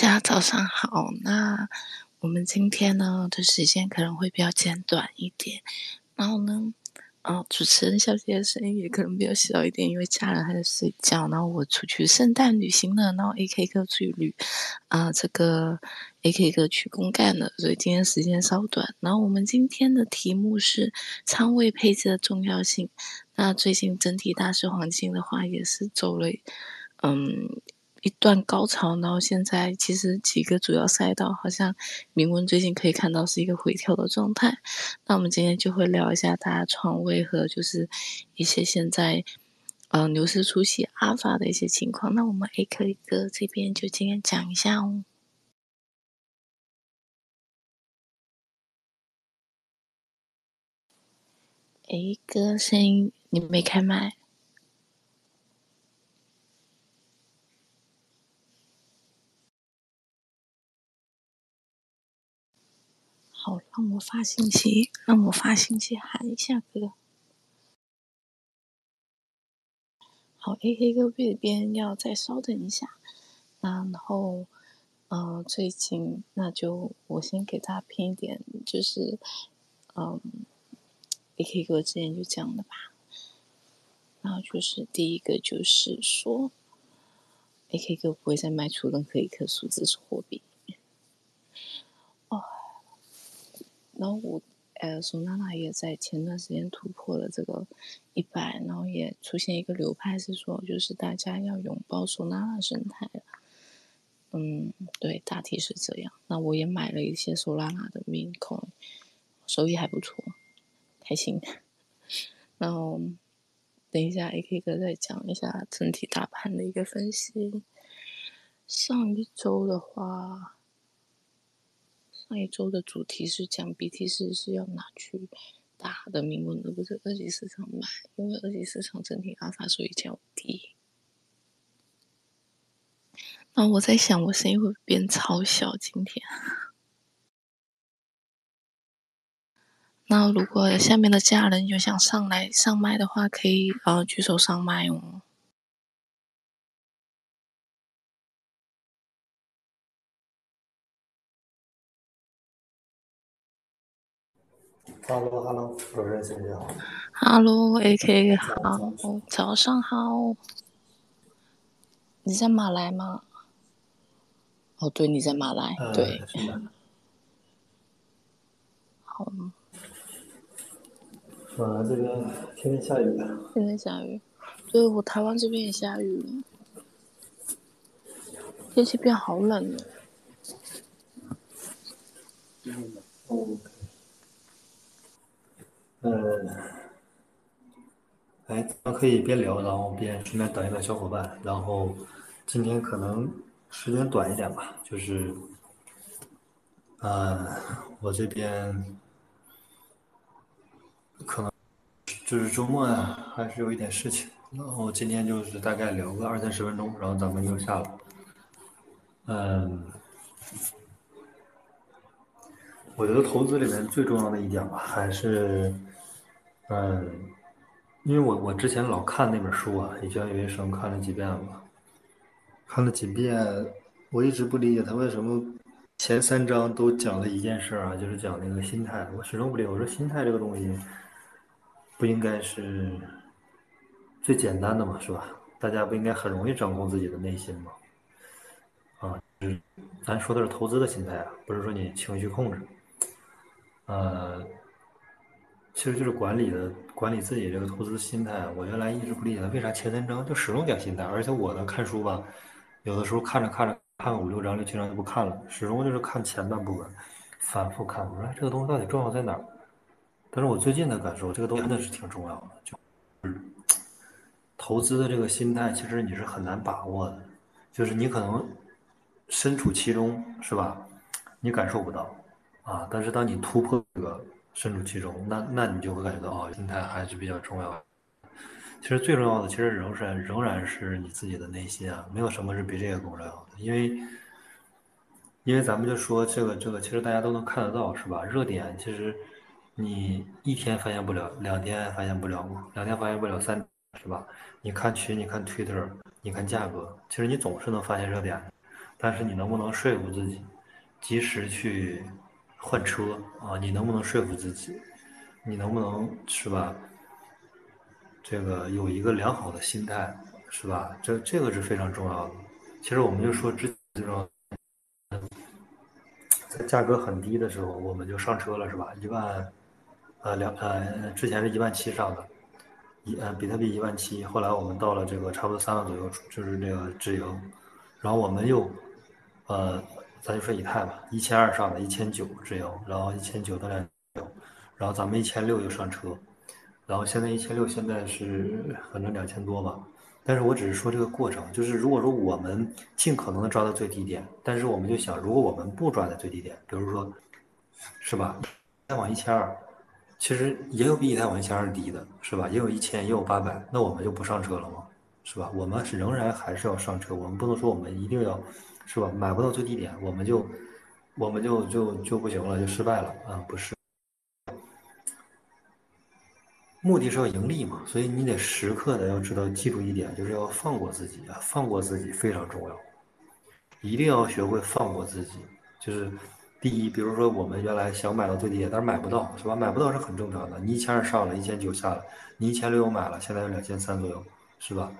大家早上好。那我们今天呢的时间可能会比较简短一点。然后呢，哦，主持人小姐的声音也可能比较小一点，因为家人还在睡觉。然后我出去圣诞旅行了，然后 AK 哥出去旅啊，这个 AK 哥去公干了，所以今天时间稍短。然后我们今天的题目是仓位配置的重要性。那最近整体大市黄金的话，也是走了，嗯。一段高潮，然后现在其实几个主要赛道好像明文最近可以看到是一个回调的状态。那我们今天就会聊一下大家创位和就是一些现在呃牛市初期阿尔法的一些情况。那我们 A 克哥这边就今天讲一下哦。A 哥声音你没开麦。好，让我发信息，让我发信息喊一下哥。好，A K 哥这边要再稍等一下，然后，呃，最近那就我先给大家拼一点，就是，嗯，A K 哥之前就讲的吧。然后就是第一个就是说，A K 哥不会再卖出任何一颗数字货币。然后我，呃，索纳纳也在前段时间突破了这个一百，然后也出现一个流派是说，就是大家要拥抱索纳纳生态嗯，对，大体是这样。那我也买了一些索拉纳的铭控收益还不错，开心。然后等一下，AK 哥再讲一下整体大盘的一个分析。上一周的话。上一周的主题是讲 BTC 是要拿去打的，明文而不是二级市场买，因为二级市场整体阿尔法所以较低。那我在想，我声音会变超小今天。那如果下面的家人有想上来上麦的话，可以呃举手上麦哦。Hello，Hello，主任先生好。Hello，AK 好，早上好。你在马来吗？哦，对，你在马来，对。好。马来这边天天下雨。天天下雨。对，我台湾这边也下雨了。天气变好冷了。哦。嗯，哎，咱们可以边聊，然后边顺便等一等小伙伴。然后今天可能时间短一点吧，就是，呃，我这边可能就是周末啊，还是有一点事情。然后今天就是大概聊个二三十分钟，然后咱们就下了。嗯。我觉得投资里面最重要的一点吧，还是，嗯，因为我我之前老看那本书啊，《以交易为生》，看了几遍了，看了几遍，我一直不理解他为什么前三章都讲了一件事啊，就是讲那个心态，我始终不理解。我说心态这个东西，不应该是最简单的嘛，是吧？大家不应该很容易掌控自己的内心吗？啊，咱说的是投资的心态啊，不是说你情绪控制。呃，其实就是管理的管理自己这个投资心态。我原来一直不理解为啥前三章就始终讲心态，而且我呢看书吧，有的时候看着看着看五六章六七章就不看了，始终就是看前半部分，反复看。我说这个东西到底重要在哪儿？但是我最近的感受，这个东西真的是挺重要的，就是投资的这个心态，其实你是很难把握的，就是你可能身处其中，是吧？你感受不到。啊！但是当你突破这个身处其中，那那你就会感觉到哦，心态还是比较重要。其实最重要的，其实仍然仍然是你自己的内心啊，没有什么是比这个更重要的。因为，因为咱们就说这个这个，其实大家都能看得到，是吧？热点其实你一天发现不了，两天发现不了嘛，两天发现不了，三是吧？你看群，你看 Twitter，你看价格，其实你总是能发现热点。但是你能不能说服自己，及时去换车啊？你能不能说服自己？你能不能是吧？这个有一个良好的心态，是吧？这这个是非常重要的。其实我们就说之这种，在价格很低的时候，我们就上车了，是吧？一万，呃两呃之前是一万七上的，一呃比特币一万七，后来我们到了这个差不多三万左右，就是这个止盈，然后我们又，呃咱就说以太吧，一千二上的，一千九只有，然后一千九到两六，然后咱们一千六就上车。然后现在一千六，现在是反正两千多吧。但是我只是说这个过程，就是如果说我们尽可能的抓到最低点，但是我们就想，如果我们不抓在最低点，比如说，是吧？再往一千二，其实也有比以太网一千二低的，是吧？也有一千，也有八百，那我们就不上车了吗？是吧？我们是仍然还是要上车，我们不能说我们一定要，是吧？买不到最低点，我们就，我们就就就不行了，就失败了啊？不是。目的是要盈利嘛，所以你得时刻的要知道，记住一点，就是要放过自己啊，放过自己非常重要，一定要学会放过自己。就是第一，比如说我们原来想买到最低点，但是买不到，是吧？买不到是很正常的。你一千二上了，一千九下了，你一千六买了，现在有两千三左右，是吧？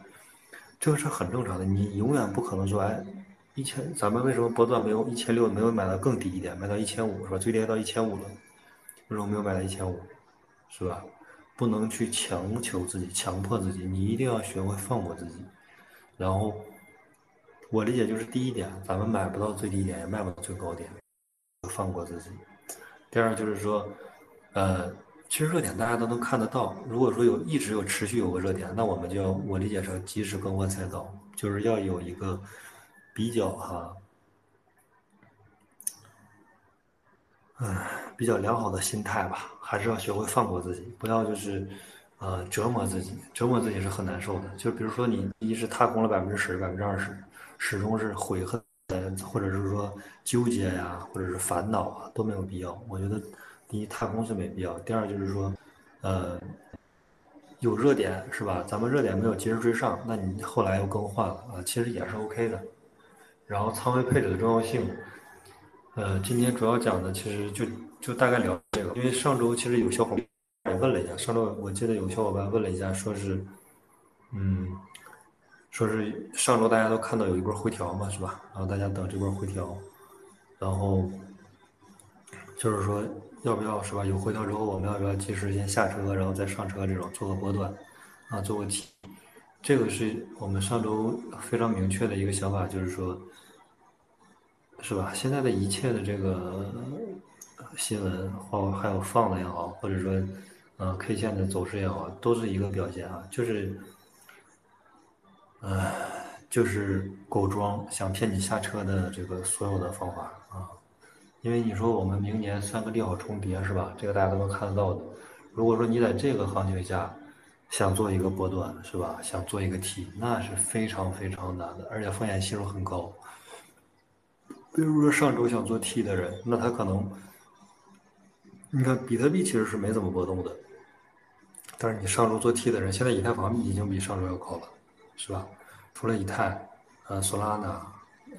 这个是很正常的。你永远不可能说，哎，一千，咱们为什么波段没有一千六没有买到更低一点，买到一千五是吧？最低到一千五了，为什么没有买到一千五，是吧？不能去强求自己，强迫自己，你一定要学会放过自己。然后，我理解就是第一点，咱们买不到最低点，也卖不到最高点，放过自己。第二就是说，呃，其实热点大家都能看得到。如果说有一直有持续有个热点，那我们就要我理解成及时更换赛道，就是要有一个比较哈。嗯，比较良好的心态吧，还是要学会放过自己，不要就是，呃，折磨自己，折磨自己是很难受的。就比如说你一是踏空了百分之十、百分之二十，始终是悔恨，或者是说纠结呀，或者是烦恼啊，都没有必要。我觉得，第一踏空是没必要，第二就是说，呃，有热点是吧？咱们热点没有及时追上，那你后来又更换了啊，其实也是 OK 的。然后仓位配置的重要性。呃，今天主要讲的其实就就大概聊这个，因为上周其实有小伙伴问了一下，上周我记得有小伙伴问了一下，说是，嗯，说是上周大家都看到有一波回调嘛，是吧？然后大家等这波回调，然后就是说要不要是吧？有回调之后，我们要不要及时先下车，然后再上车这种做个波段，啊，做个题，这个是我们上周非常明确的一个想法，就是说。是吧？现在的一切的这个新闻，或还有放的也好，或者说，呃，K 线的走势也好，都是一个表现啊，就是，呃，就是狗庄想骗你下车的这个所有的方法啊。因为你说我们明年三个利好重叠是吧？这个大家都能看得到的。如果说你在这个行情下想做一个波段是吧？想做一个 T，那是非常非常难的，而且风险系数很高。比如说上周想做 T 的人，那他可能，你看比特币其实是没怎么波动的，但是你上周做 T 的人，现在以太坊已经比上周要高了，是吧？除了以太，呃，Solana、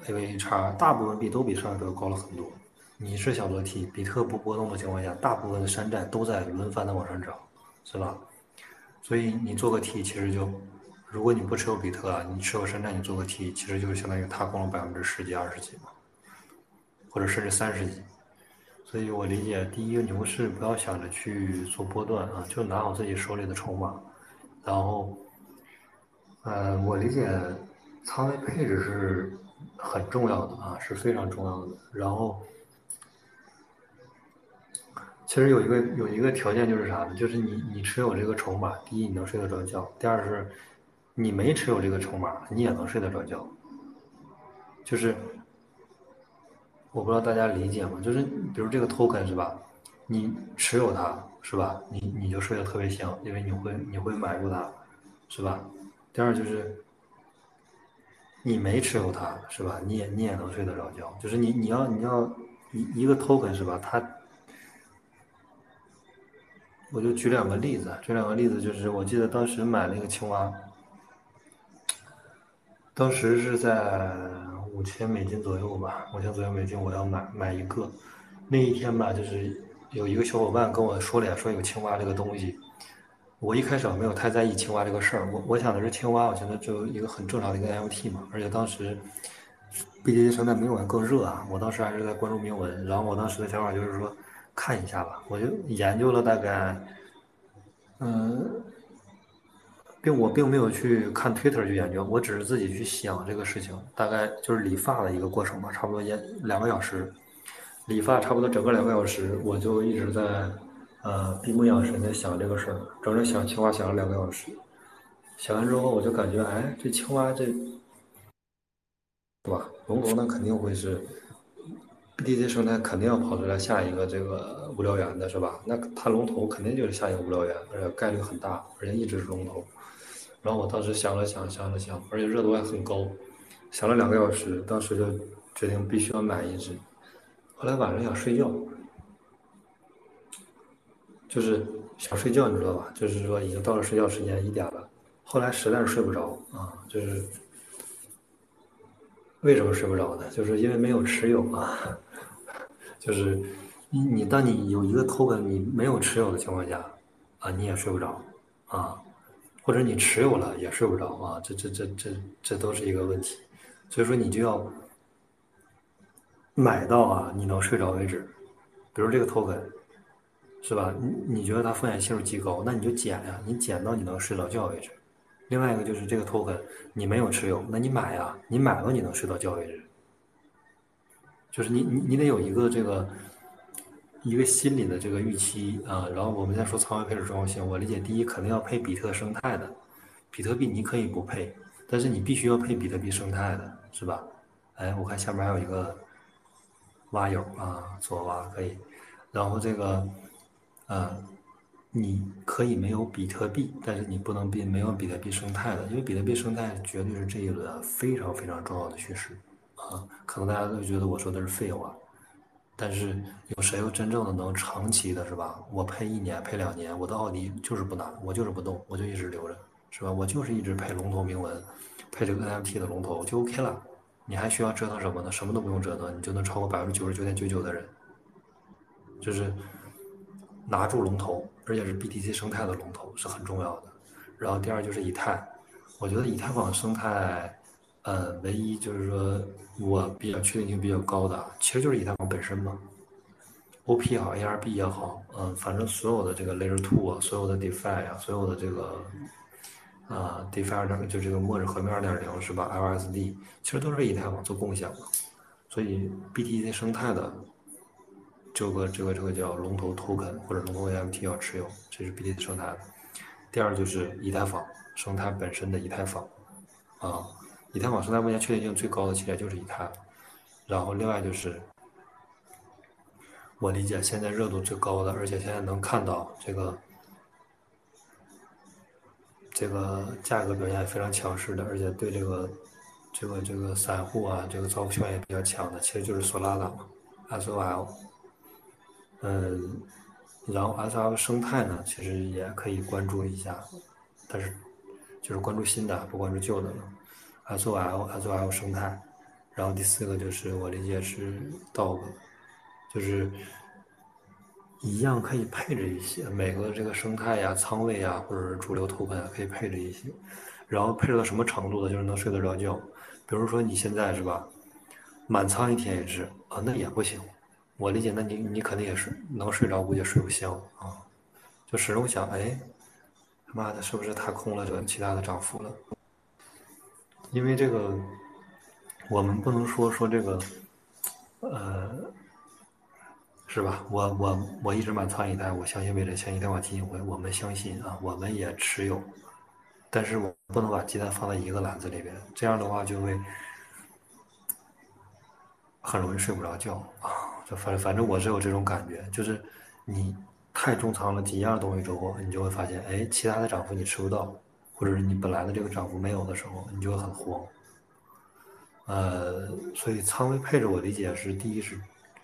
AVH，大部分币都比上周高了很多。你是想做 T，比特不波动的情况下，大部分的山寨都在轮番的往上涨，是吧？所以你做个 T，其实就，如果你不持有比特啊，你持有山寨，你做个 T，其实就是相当于踏空了百分之十几、二十几嘛。或者甚至三十几，所以我理解，第一个牛市不要想着去做波段啊，就拿好自己手里的筹码，然后，呃，我理解仓位配置是很重要的啊，是非常重要的。然后，其实有一个有一个条件就是啥呢？就是你你持有这个筹码，第一你能睡得着觉，第二是，你没持有这个筹码，你也能睡得着觉，就是。我不知道大家理解吗？就是比如这个 token 是吧？你持有它是吧？你你就睡得特别香，因为你会你会买入它，是吧？第二就是你没持有它是吧？你也你也能睡得着觉。就是你你要你要一一个 token 是吧？它，我就举两个例子，举两个例子就是我记得当时买那个青蛙，当时是在。五千美金左右吧，五千左右美金我要买买一个。那一天吧，就是有一个小伙伴跟我说了，说有青蛙这个东西。我一开始没有太在意青蛙这个事儿，我我想的是青蛙，我觉得就一个很正常的一个 NFT 嘛，而且当时 BTC 生态没有更热啊，我当时还是在关注铭文，然后我当时的想法就是说看一下吧，我就研究了大概，嗯，并我并没有去看 Twitter 去研究，我只是自己去想这个事情，大概就是理发的一个过程吧，差不多也两个小时，理发差不多整个两个小时，我就一直在。呃，闭目养神的想这个事儿，整整想青蛙想了两个小时。想完之后，我就感觉，哎，这青蛙这，对吧？龙头那肯定会是，BTC 生态肯定要跑出来下一个这个无聊猿的是吧？那它龙头肯定就是下一个无聊猿，而且概率很大，而且一直是龙头。然后我当时想了想，想了想，而且热度还很高，想了两个小时，当时就决定必须要买一只。后来晚上想睡觉。就是想睡觉，你知道吧？就是说已经到了睡觉时间一点了，后来实在是睡不着啊。就是为什么睡不着呢？就是因为没有持有啊。就是你你当你有一个 token 你没有持有的情况下啊，你也睡不着啊，或者你持有了也睡不着啊。这这这这这都是一个问题。所以说你就要买到啊，你能睡着为止。比如这个 token。是吧？你你觉得它风险系数极高，那你就减呀，你减到你能睡着觉为止。另外一个就是这个 token 你没有持有，那你买呀，你买了你能睡到觉为止。就是你你你得有一个这个一个心理的这个预期啊。然后我们再说仓位配置重要性，我理解第一肯定要配比特生态的，比特币你可以不配，但是你必须要配比特币生态的，是吧？哎，我看下面还有一个蛙友啊，左蛙可以，然后这个。呃，你可以没有比特币，但是你不能比没有比特币生态的，因为比特币生态绝对是这一轮非常非常重要的趋势啊！可能大家都觉得我说的是废话，但是有谁又真正的能长期的，是吧？我配一年配两年，我的奥迪就是不拿，我就是不动，我就一直留着，是吧？我就是一直配龙头铭文，配这个 NFT 的龙头就 OK 了。你还需要折腾什么呢？什么都不用折腾，你就能超过百分之九十九点九九的人，就是。拿住龙头，而且是 BTC 生态的龙头是很重要的。然后第二就是以太，我觉得以太坊生态，呃，唯一就是说我比较确定性比较高的，其实就是以太坊本身嘛。OP 也好，ARB 也好，嗯，反正所有的这个 Layer Two 啊，所有的 DeFi 啊，所有的这个啊 DeFi 二点就这个末日合约二点零是吧？LSD 其实都是以太坊做贡献的，所以 BTC 生态的。这个这个这个叫龙头 token 或者龙头 A M T 要持有，这是 BTC 生态的。第二就是以太坊生态本身的以太坊，啊，以太坊生态目前确定性最高的企业就是以太。然后另外就是，我理解现在热度最高的，而且现在能看到这个这个价格表现非常强势的，而且对这个这个这个散户啊这个造富权也比较强的，其实就是索拉达嘛，SOL。嗯，然后 S L 生态呢，其实也可以关注一下，但是就是关注新的，不关注旧的了。S O L S O L 生态，然后第四个就是我理解是 Dog，就是一样可以配置一些每个这个生态呀、仓位呀，或者是主流投本可以配置一些，然后配置到什么程度的，就是能睡得着觉。比如说你现在是吧，满仓一天也是啊，那也不行。我理解，那你你肯定也是能睡着，估计也睡不香啊，就始终想，哎，他妈的，是不是踏空了这其他的涨幅了？因为这个，我们不能说说这个，呃，是吧？我我我一直满仓以太，我相信未来像以太坊基金会，我们相信啊，我们也持有，但是我不能把鸡蛋放在一个篮子里边，这样的话就会很容易睡不着觉啊。就反反正我是有这种感觉，就是你太重仓了几样东西之后，你就会发现，哎，其他的涨幅你吃不到，或者是你本来的这个涨幅没有的时候，你就会很慌。呃，所以仓位配置我理解是：第一是，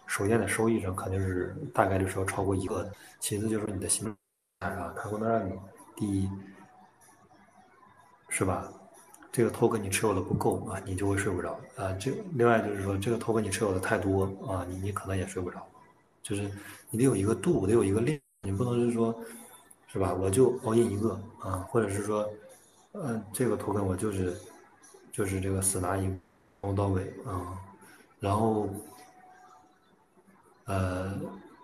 首先在收益上肯定是大概率是要超过一个的；其次就是你的心态啊，它不能让你第一，是吧？这个 token 你持有的不够啊，你就会睡不着啊。这另外就是说，这个 token 你持有的太多啊，你你可能也睡不着。就是你得有一个度，得有一个量，你不能是说，是吧？我就 all in 一个啊，或者是说，嗯，这个 token 我就是就是这个死拿一从到尾啊，然后呃，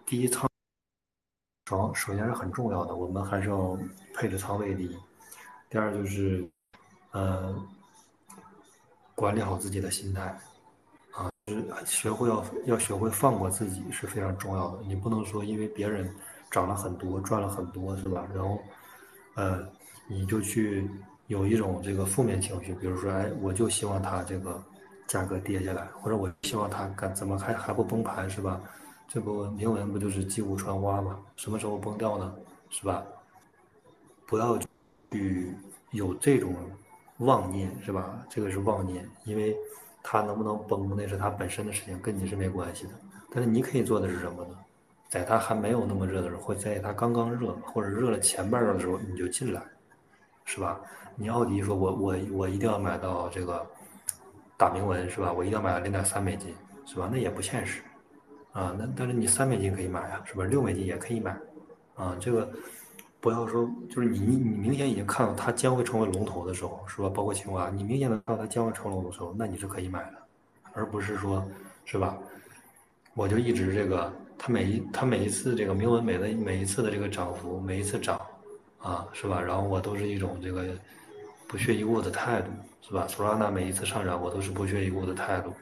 第一仓首首先是很重要的，我们还是要配置仓位第一。第二就是。呃，管理好自己的心态，啊，就是学会要要学会放过自己是非常重要的。你不能说因为别人涨了很多，赚了很多，是吧？然后，呃，你就去有一种这个负面情绪，比如说，哎，我就希望它这个价格跌下来，或者我希望它干怎么还还不崩盘，是吧？这不铭文不就是击鼓传花吗？什么时候崩掉呢？是吧？不要去有这种。妄念是吧？这个是妄念，因为它能不能崩，那是它本身的事情，跟你是没关系的。但是你可以做的是什么呢？在它还没有那么热的时候，或者在它刚刚热，或者热了前半段的时候，你就进来，是吧？你奥迪说，我我我一定要买到这个大铭文，是吧？我一定要买到零点三美金，是吧？那也不现实啊。那但是你三美金可以买啊，是吧？六美金也可以买啊，这个。不要说，就是你你你明显已经看到它将会成为龙头的时候，是吧？包括青蛙，你明显的看到它将会成龙头的时候，那你是可以买的，而不是说，是吧？我就一直这个，它每一它每一次这个铭文每的每一次的这个涨幅，每一次涨，啊，是吧？然后我都是一种这个不屑一顾的态度，是吧？索拉纳每一次上涨，我都是不屑一顾的态度，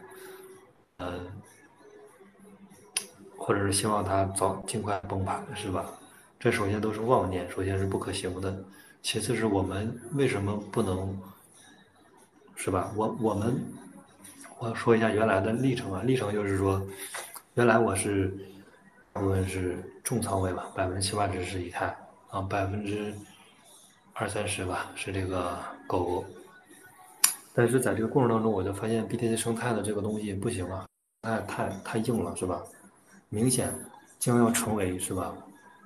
嗯，或者是希望它早尽快崩盘，是吧？这首先都是妄念，首先是不可行的。其次是我们为什么不能，是吧？我我们我说一下原来的历程啊，历程就是说，原来我是大部分是重仓位吧，百分之七八十是以太啊，百分之二三十吧是这个狗狗。但是在这个过程当中，我就发现 BTC 生态的这个东西不行了，太太太硬了，是吧？明显将要成为是吧？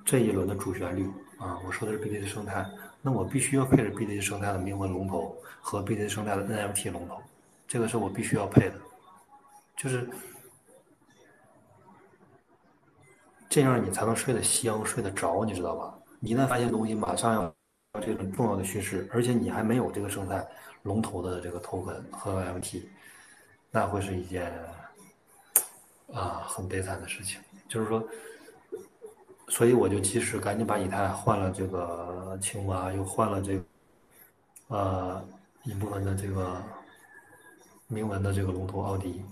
这一轮的主旋律啊，我说的是 BTC 生态，那我必须要配置 BTC 生态的铭文龙头和 BTC 生态的 NFT 龙头，这个是我必须要配的，就是这样你才能睡得香、睡得着，你知道吧？一旦发现东西马上要这种重要的趋势，而且你还没有这个生态龙头的这个头根和 M T，那会是一件啊很悲惨的事情，就是说。所以我就及时赶紧把以太换了这个青蛙，又换了这个，呃一部分的这个铭文的这个龙头奥迪，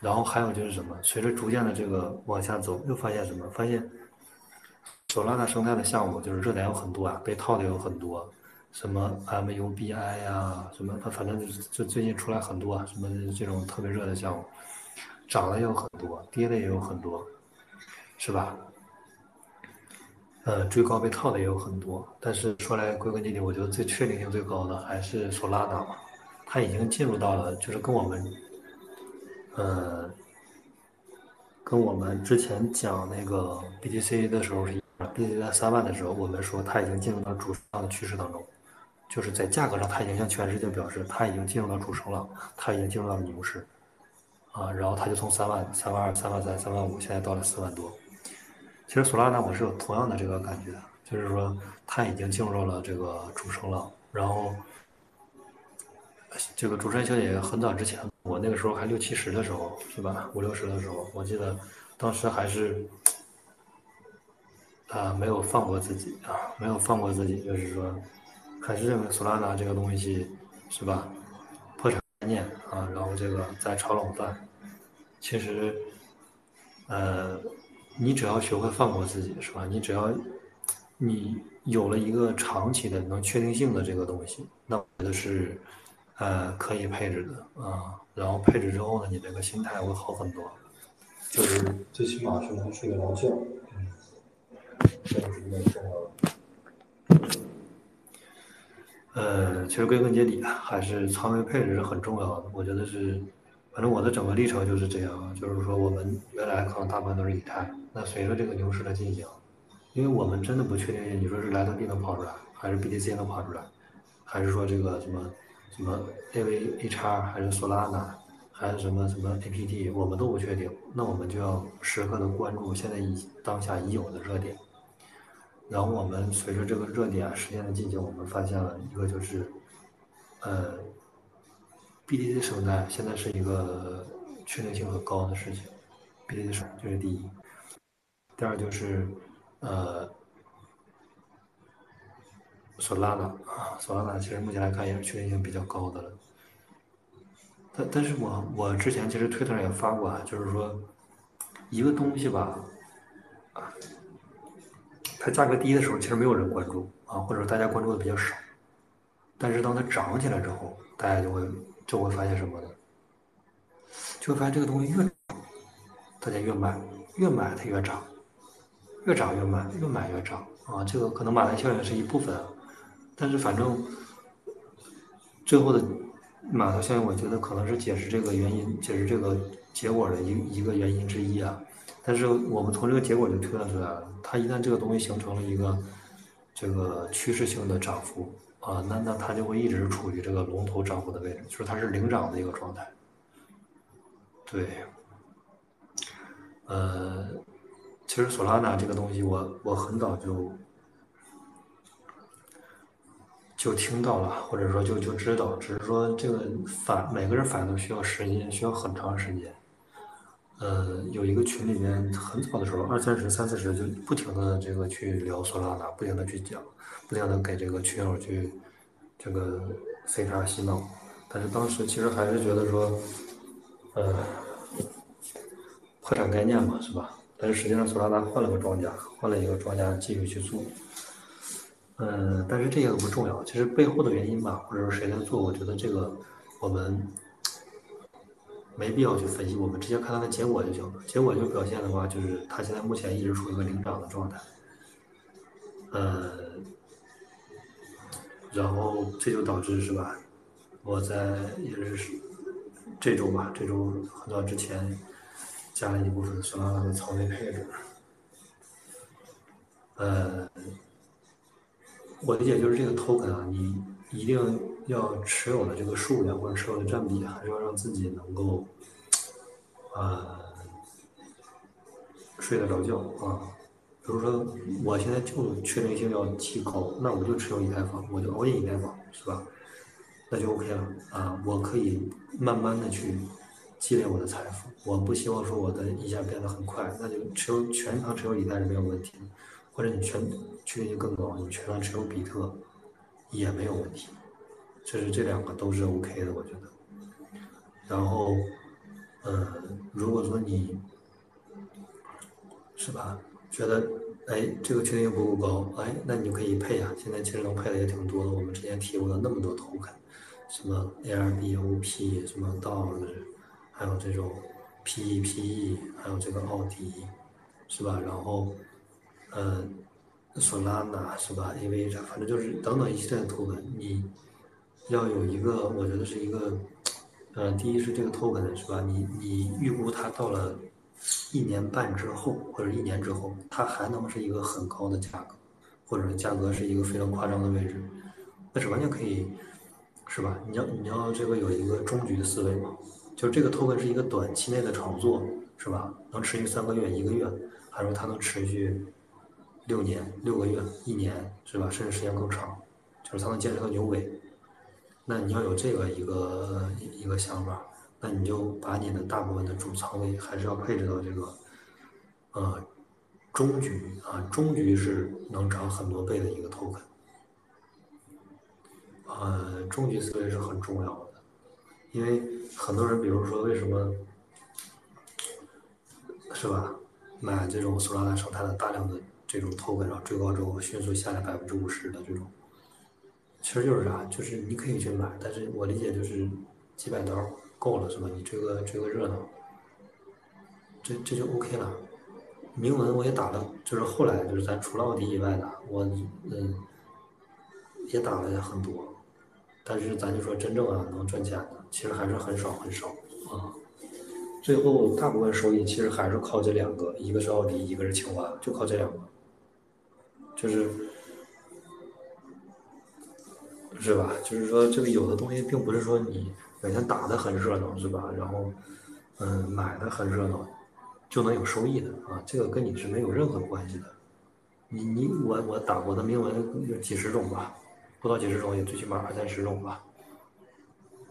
然后还有就是什么？随着逐渐的这个往下走，又发现什么？发现索拉纳生态的项目就是热点有很多啊，被套的有很多，什么 MUBI 呀，什么反正就是最近出来很多啊什么这种特别热的项目，涨的也有很多，跌的也有很多，是吧？呃，追高被套的也有很多，但是说来归根结底，我觉得最确定性最高的还是索拉纳嘛，它已经进入到了，就是跟我们，呃，跟我们之前讲那个 BTC 的时候是一样，BTC 在三万的时候，我们说它已经进入到主升的趋势当中，就是在价格上，它已经向全世界表示它已经进入到主升了，它已经进入到牛市，啊，然后它就从三万、三万二、三万三、三万五，现在到了四万多。其实索拉纳我是有同样的这个感觉，就是说它已经进入了这个主升了。然后这个主持人小姐很早之前，我那个时候还六七十的时候，是吧？五六十的时候，我记得当时还是啊没有放过自己啊，没有放过自己，就是说还是认为索拉纳这个东西是吧？破产概念啊，然后这个在炒冷饭，其实呃。你只要学会放过自己，是吧？你只要你有了一个长期的能确定性的这个东西，那我觉得是呃可以配置的啊。然后配置之后呢，你这个心态会好很多，就是最起码是能睡得着觉，呃，其实归根结底啊还是仓位配置是很重要的，我觉得是。反正我的整个历程就是这样，就是说我们原来可能大部分都是以太，那随着这个牛市的进行，因为我们真的不确定，你说是莱特币能跑出来，还是 BTC 能跑出来，还是说这个什么什么 A V A 叉还是 Solana，还是什么什么 A P T，我们都不确定。那我们就要时刻的关注现在已当下已有的热点。然后我们随着这个热点啊时间的进行，我们发现了一个就是，呃，BDC 生态现在是一个确定性很高的事情。，BDC 生这是第一。第二就是，呃，索拉纳啊，索拉纳其实目前来看也是确定性比较高的了。但但是我我之前其实推特上也发过啊，就是说，一个东西吧，啊。它价格低的时候，其实没有人关注啊，或者说大家关注的比较少。但是当它涨起来之后，大家就会就会发现什么呢？就会发现这个东西越大家越买，越买它越涨，越涨越买，越买越涨啊。这个可能马太效应是一部分，但是反正最后的马太效应，我觉得可能是解释这个原因、解释这个结果的一一个原因之一啊。但是我们从这个结果就推断出来了，它一旦这个东西形成了一个这个趋势性的涨幅啊，那那它就会一直处于这个龙头涨幅的位置，就是它是领涨的一个状态。对，呃，其实索拉纳这个东西，我我很早就就听到了，或者说就就知道，只是说这个反每个人反都需要时间，需要很长时间。呃，有一个群里面很早的时候，二三十、三四十就不停的这个去聊索拉达，不停的去讲，不停的给这个群友去这个塞茶洗脑。但是当时其实还是觉得说，呃，破产概念嘛，是吧？但是实际上索拉达换了个庄家，换了一个庄家继续去做。嗯，但是这些都不重要，其实背后的原因吧，或者说谁在做，我觉得这个我们。没必要去分析，我们直接看它的结果就行了。结果就表现的话，就是它现在目前一直处于一个领涨的状态，呃，然后这就导致是吧？我在也是这周吧，这周很早之前加了一部分索拉纳的仓位配置，呃，我理解就是这个 token 啊，你一定。要持有的这个数量或者持有的占比，还是要让自己能够，呃，睡得着觉啊。比如说，我现在就确定性要提高，那我就持有以太坊，我就熬夜以太坊，是吧？那就 OK 了啊。我可以慢慢的去积累我的财富。我不希望说我的一下变得很快，那就持有全仓持有以太是没有问题的，或者你全确定性更高，你全仓持有比特也没有问题。就是这两个都是 OK 的，我觉得。然后，呃，如果说你，是吧？觉得哎，这个确定性不够高，哎，那你就可以配啊。现在其实能配的也挺多的。我们之前提过的那么多头款什么 ARBOP，什么 DOGE，还有这种 PEPE，还有这个奥迪，是吧？然后，呃索拉纳是吧？AVA，反正就是等等一系列的 token，你。要有一个，我觉得是一个，呃，第一是这个 token 是吧？你你预估它到了一年半之后或者一年之后，它还能是一个很高的价格，或者价格是一个非常夸张的位置，那是完全可以，是吧？你要你要这个有一个终局的思维嘛，就这个 token 是一个短期内的炒作，是吧？能持续三个月、一个月，还是说它能持续六年、六个月、一年，是吧？甚至时间更长，就是它能建成个牛尾。那你要有这个一个一个想法，那你就把你的大部分的主仓位还是要配置到这个，呃，中局啊，中局是能涨很多倍的一个 token，呃，中局思维是很重要的，因为很多人，比如说为什么，是吧，买这种索拉拉生态的大量的这种 token，然后追高之后迅速下来百分之五十的这种。其实就是啥，就是你可以去买，但是我理解就是几百刀够了，是吧？你追个追个热闹，这这就 OK 了。铭文我也打了，就是后来就是咱除了奥迪以外的，我嗯也打了很多，但是咱就说真正啊能赚钱的，其实还是很少很少啊。最后大部分收益其实还是靠这两个，一个是奥迪，一个是青蛙，就靠这两个，就是。是吧？就是说这个有的东西并不是说你每天打的很热闹，是吧？然后嗯买的很热闹就能有收益的啊，这个跟你是没有任何关系的。你你我我打过的铭文有几十种吧，不到几十种也最起码二三十种吧。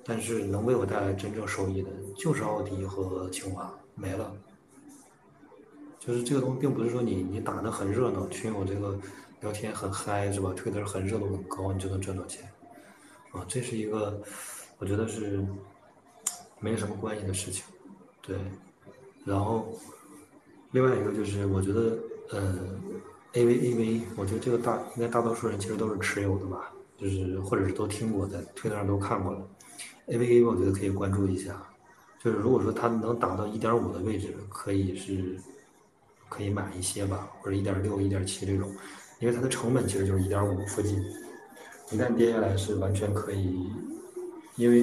但是能为我带来真正收益的，就是奥迪和清华没了。就是这个东西，并不是说你你打的很热闹，群友这个聊天很嗨是吧？推的很热度很高，你就能赚到钱啊！这是一个我觉得是没什么关系的事情，对。然后另外一个就是我觉得，呃，A V A V，我觉得这个大应该大多数人其实都是持有的吧，就是或者是都听过，在推特上都看过了。A V A，我觉得可以关注一下，就是如果说它能达到一点五的位置，可以是。可以买一些吧，或者一点六、一点七这种，因为它的成本其实就是一点五附近，一旦跌下来是完全可以，因为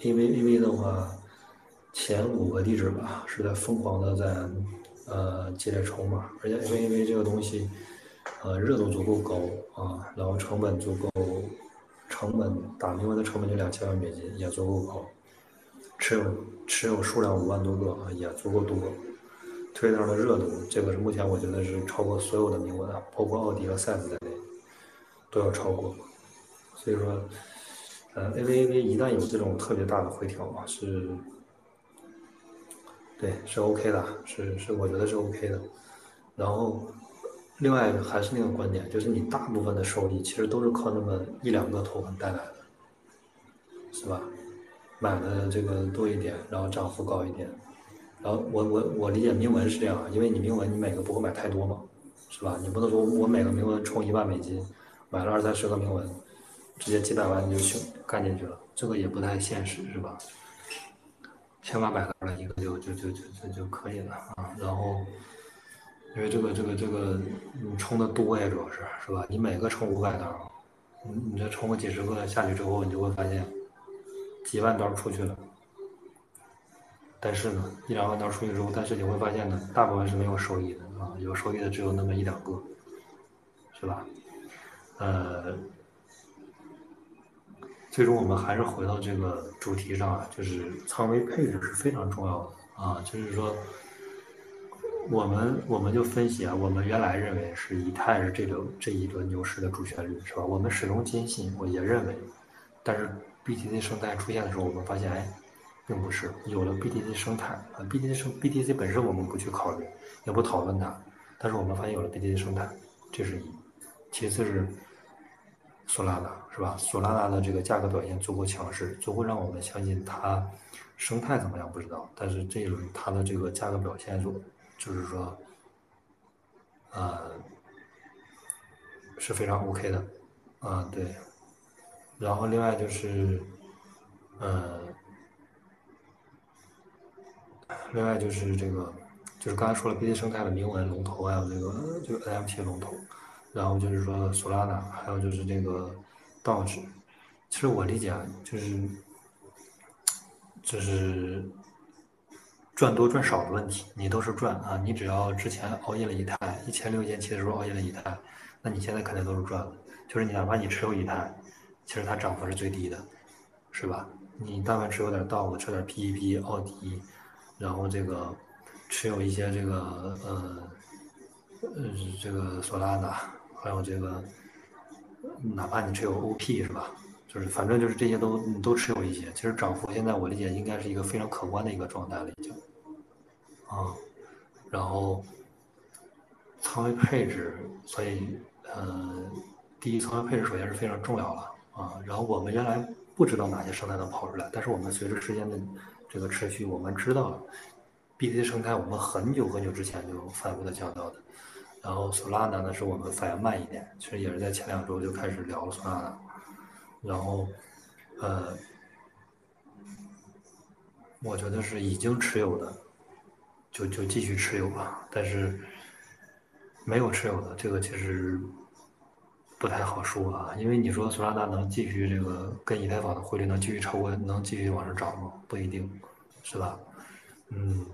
因为 A V 的话，前五个地址吧是在疯狂的在呃积累筹码，而且 A V 这个东西呃热度足够高啊，然后成本足够，成本打明文的成本就两千万美金也足够高，持有持有数量五万多个啊也足够多。推特的热度，这个是目前我觉得是超过所有的铭文啊，包括奥迪和赛斯在内，都要超过。所以说，呃，A V A V 一旦有这种特别大的回调啊，是，对，是 O K 的，是是，我觉得是 O K 的。然后，另外还是那个观点，就是你大部分的收益其实都是靠那么一两个头带来的，是吧？买的这个多一点，然后涨幅高一点。然后我我我理解铭文是这样，因为你铭文你每个不会买太多嘛，是吧？你不能说我每个铭文充一万美金，买了二三十个铭文，直接几百万你就去干进去了，这个也不太现实，是吧？千八百个了一个就就就就就就可以了啊。然后，因为这个这个这个你充的多呀，主要是是吧？你每个充五百刀，你你这充个几十个下去之后，你就会发现几万刀出去了。但是呢，一两万刀出去之后，但是你会发现呢，大部分是没有收益的啊，有收益的只有那么一两个，是吧？呃，最终我们还是回到这个主题上啊，就是仓位配置是非常重要的啊，就是说，我们我们就分析啊，我们原来认为是以太是这轮这一轮牛市的主旋律，是吧？我们始终坚信，我也认为，但是 BTC 生态出现的时候，我们发现，哎。并不是有了 BTC 生态啊，BTC 生 BTC 本身我们不去考虑，也不讨论它，但是我们发现有了 BTC 生态，这是一，其次是索拉达是吧？索拉纳的这个价格表现足够强势，足够让我们相信它生态怎么样不知道，但是这一轮它的这个价格表现就就是说，呃，是非常 OK 的，啊对，然后另外就是，呃。另外就是这个，就是刚才说了 B T 生态的铭文龙头，还有这个就 N F T 龙头，然后就是说索拉纳，还有就是这个道指。其实我理解啊，就是就是赚多赚少的问题，你都是赚啊。你只要之前熬夜了一台一千六、一千七的时候熬夜了一台，那你现在肯定都是赚的。就是你哪怕你持有以太，其实它涨幅是最低的，是吧？你但凡持有点道，持有点 P E P、奥迪。然后这个持有一些这个呃呃这个索拉纳，还有这个哪怕你持有 OP 是吧？就是反正就是这些都你都持有一些。其实涨幅现在我理解应该是一个非常可观的一个状态了已经。啊，然后仓位配置，所以呃第一仓位配置首先是非常重要了啊。然后我们原来不知道哪些生态能跑出来，但是我们随着时间的这个持续，我们知道了，BTC 生态我们很久很久之前就反复的讲到的，然后索拉纳呢是我们反应慢一点，其实也是在前两周就开始聊了索拉纳，然后，呃，我觉得是已经持有的，就就继续持有吧，但是没有持有的这个其实。不太好说啊，因为你说索拉纳能继续这个跟以太坊的汇率能继续超过，能继续往上涨吗？不一定，是吧？嗯。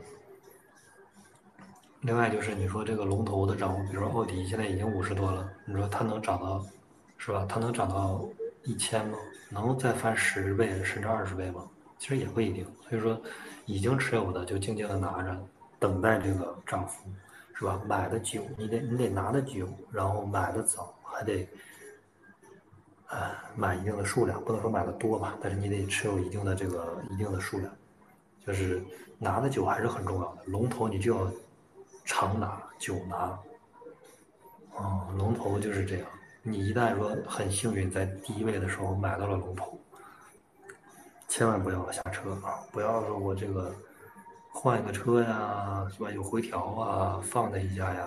另外就是你说这个龙头的涨幅，比如说奥迪现在已经五十多了，你说它能涨到，是吧？它能涨到一千吗？能再翻十倍甚至二十倍吗？其实也不一定。所以说，已经持有的就静静的拿着，等待这个涨幅，是吧？买的久，你得你得拿的久，然后买的早，还得，呃，买一定的数量，不能说买的多吧，但是你得持有一定的这个一定的数量，就是拿的久还是很重要的。龙头你就要长拿久拿，啊，龙头就是这样。你一旦说很幸运在第一位的时候买到了龙头，千万不要下车啊！不要说我这个换一个车呀，是吧？有回调啊，放那一下呀，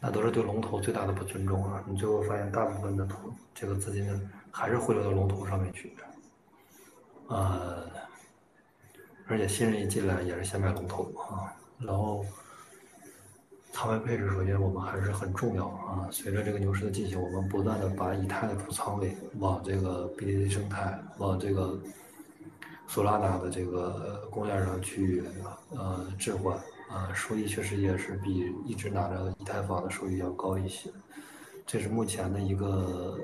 那都是对龙头最大的不尊重啊！你最后发现大部分的投这个资金还是汇流到龙头上面去，呃，而且新人一进来也是先买龙头啊，然后。仓位配置，首先我们还是很重要啊。随着这个牛市的进行，我们不断的把以太的主仓位往这个 BTC 生态、往这个索拉达的这个公链上去呃置换啊，收益确实也是比一直拿着以太坊的收益要高一些。这是目前的一个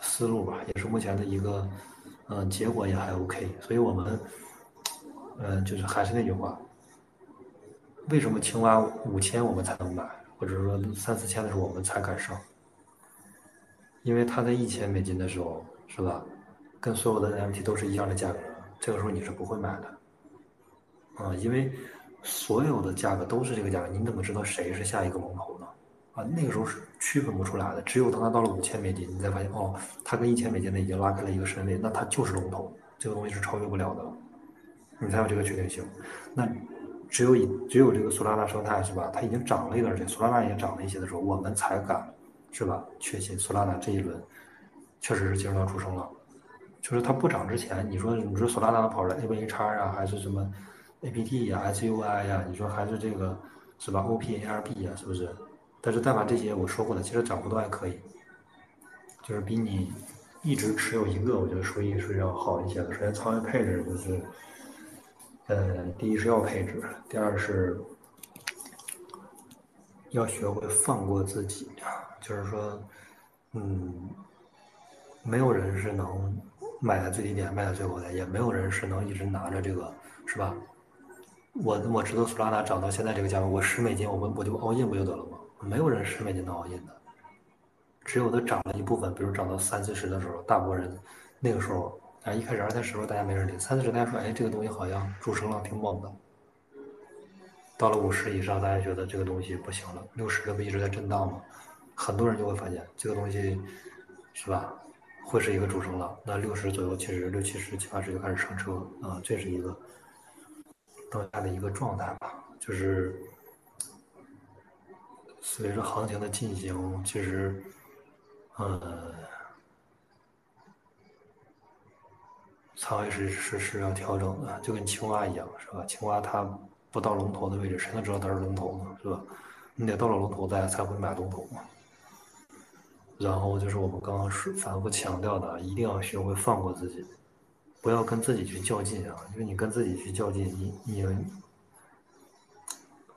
思路吧，也是目前的一个嗯结果也还 OK。所以我们嗯就是还是那句话。为什么青蛙五千我们才能买，或者说三四千的时候我们才敢上？因为它在一千美金的时候，是吧？跟所有的 NFT 都是一样的价格，这个时候你是不会买的，啊，因为所有的价格都是这个价格，你怎么知道谁是下一个龙头呢？啊，那个时候是区分不出来的，只有当它到了五千美金，你才发现哦，它跟一千美金的已经拉开了一个身位，那它就是龙头，这个东西是超越不了的，你才有这个确定性。那。只有以只有这个索拉拉生态是吧？它已经涨了一段时间，索拉纳也涨了一些的时候，我们才敢是吧？确信索拉拉这一轮确实是进入到主升了。就是它不涨之前，你说你说索拉纳跑出来 A V H R 啊，还是什么 A P T 呀、S U I 呀？你说还是这个是吧？O P A R B 呀，是不是？但是但凡这些我说过的，其实涨幅都还可以，就是比你一直持有一个，我觉得收益是要好一些的。首先仓位配置就是。呃，第一是要配置，第二是要学会放过自己，就是说，嗯，没有人是能买在最低点卖在最高点，也没有人是能一直拿着这个，是吧？我我知道索拉达涨到现在这个价格，我十美金，我我我就 all in 不就得了吗？没有人十美金能 all in 的，只有它涨了一部分，比如涨到三四十的时候，大部分人那个时候。啊，一开始二三十大家没人理，三四十大家说，哎，这个东西好像主升浪挺猛的。到了五十以上，大家觉得这个东西不行了。六十这不一直在震荡吗？很多人就会发现这个东西，是吧？会是一个主升浪。那六十左右，其实六七十、七八十就开始上车啊，这是一个当下的一个状态吧。就是随着行情的进行，其实，呃。仓位是是是要调整的，就跟青蛙一样，是吧？青蛙它不到龙头的位置，谁能知道它是龙头呢？是吧？你得到了龙头，大家才会买龙头嘛。然后就是我们刚刚是反复强调的，一定要学会放过自己，不要跟自己去较劲啊！因为你跟自己去较劲，你你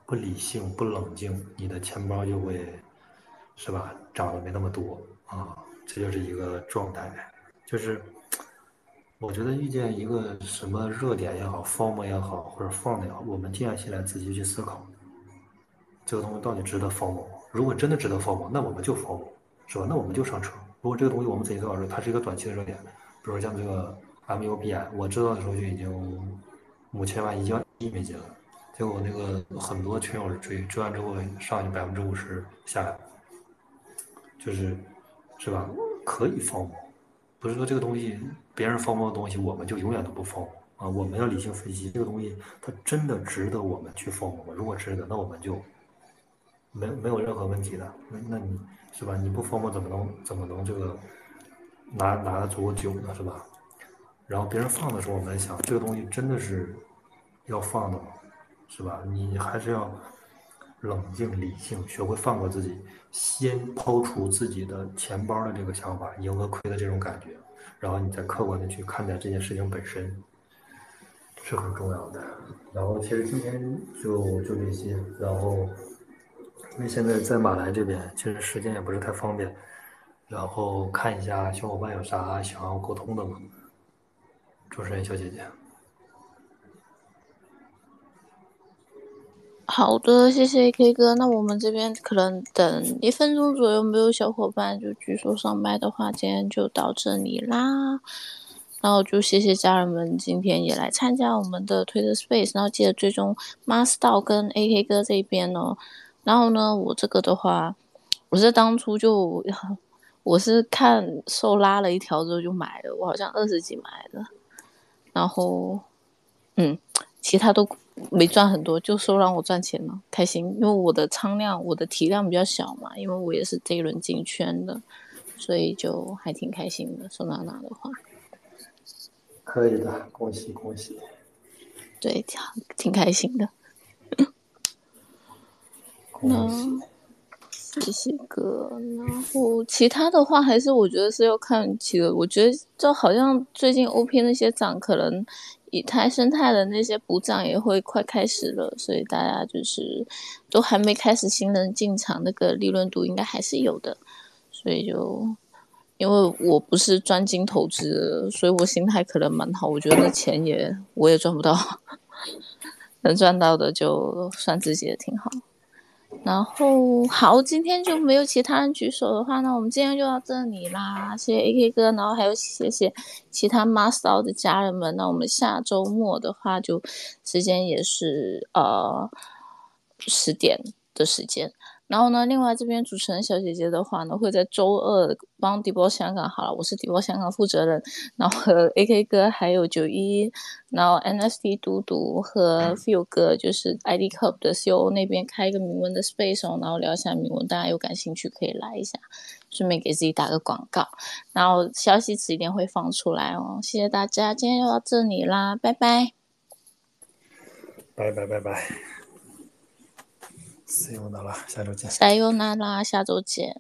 不理性、不冷静，你的钱包就会是吧？涨得没那么多啊！这就是一个状态，就是。我觉得遇见一个什么热点也好，form 也好，或者放的也好，我们静下心来仔细去思考，这个东西到底值得 form？如果真的值得 form，那我们就 form，是吧？那我们就上车。如果这个东西我们仔细思考说，它是一个短期的热点，比如像这个 MUBI，我知道的时候就已经五千万一交一美金了，结果那个很多群友追，追完之后上去百分之五十下来，就是，是吧？可以 form。不是说这个东西别人放过的东西，我们就永远都不放啊！我们要理性分析，这个东西它真的值得我们去放吗？如果值得，那我们就没没有任何问题的。那那你是吧？你不放过怎么能怎么能这个拿拿的足够久呢？是吧？然后别人放的时候，我们想，这个东西真的是要放的吗？是吧？你还是要。冷静理性，学会放过自己，先抛除自己的钱包的这个想法，赢和亏的这种感觉，然后你再客观的去看待这件事情本身，是很重要的。然后其实今天就就这些，然后因为现在在马来这边，其实时间也不是太方便，然后看一下小伙伴有啥想要沟通的吗？主持人小姐姐。好的，谢谢 K 哥。那我们这边可能等一分钟左右，没有小伙伴就举手上麦的话，今天就到这里啦。然后就谢谢家人们今天也来参加我们的推特 Space，然后记得追踪 Master 跟 AK 哥这边哦。然后呢，我这个的话，我是当初就我是看受拉了一条之后就买了，我好像二十几买的。然后，嗯，其他都。没赚很多，就说让我赚钱了，开心。因为我的仓量、我的体量比较小嘛，因为我也是这一轮进圈的，所以就还挺开心的。说娜娜的话，可以的，恭喜恭喜。对，挺挺开心的。恭喜。谢谢哥，然后其他的话还是我觉得是要看几个，我觉得就好像最近 O P 那些涨，可能以太生态的那些补涨也会快开始了，所以大家就是都还没开始新人进场，那个利润度应该还是有的，所以就因为我不是专精投资，所以我心态可能蛮好，我觉得钱也我也赚不到，能赚到的就算自己也挺好。然后好，今天就没有其他人举手的话，那我们今天就到这里啦。谢谢 AK 哥，然后还有谢谢其他 Master 的家人们。那我们下周末的话，就时间也是呃十点的时间。然后呢，另外这边主持人小姐姐的话呢，会在周二帮迪波香港好了，我是迪波香港负责人，然后和 AK 哥还有九一，然后 NSD 嘟嘟和 Feel 哥就是 ID Cup 的 CO 那边开一个铭文的 space 哦，然后聊一下铭文，大家有感兴趣可以来一下，顺便给自己打个广告，然后消息迟一点会放出来哦，谢谢大家，今天就到这里啦，拜拜，拜拜拜拜。See you 啦，下周见。See you 啦，下周见。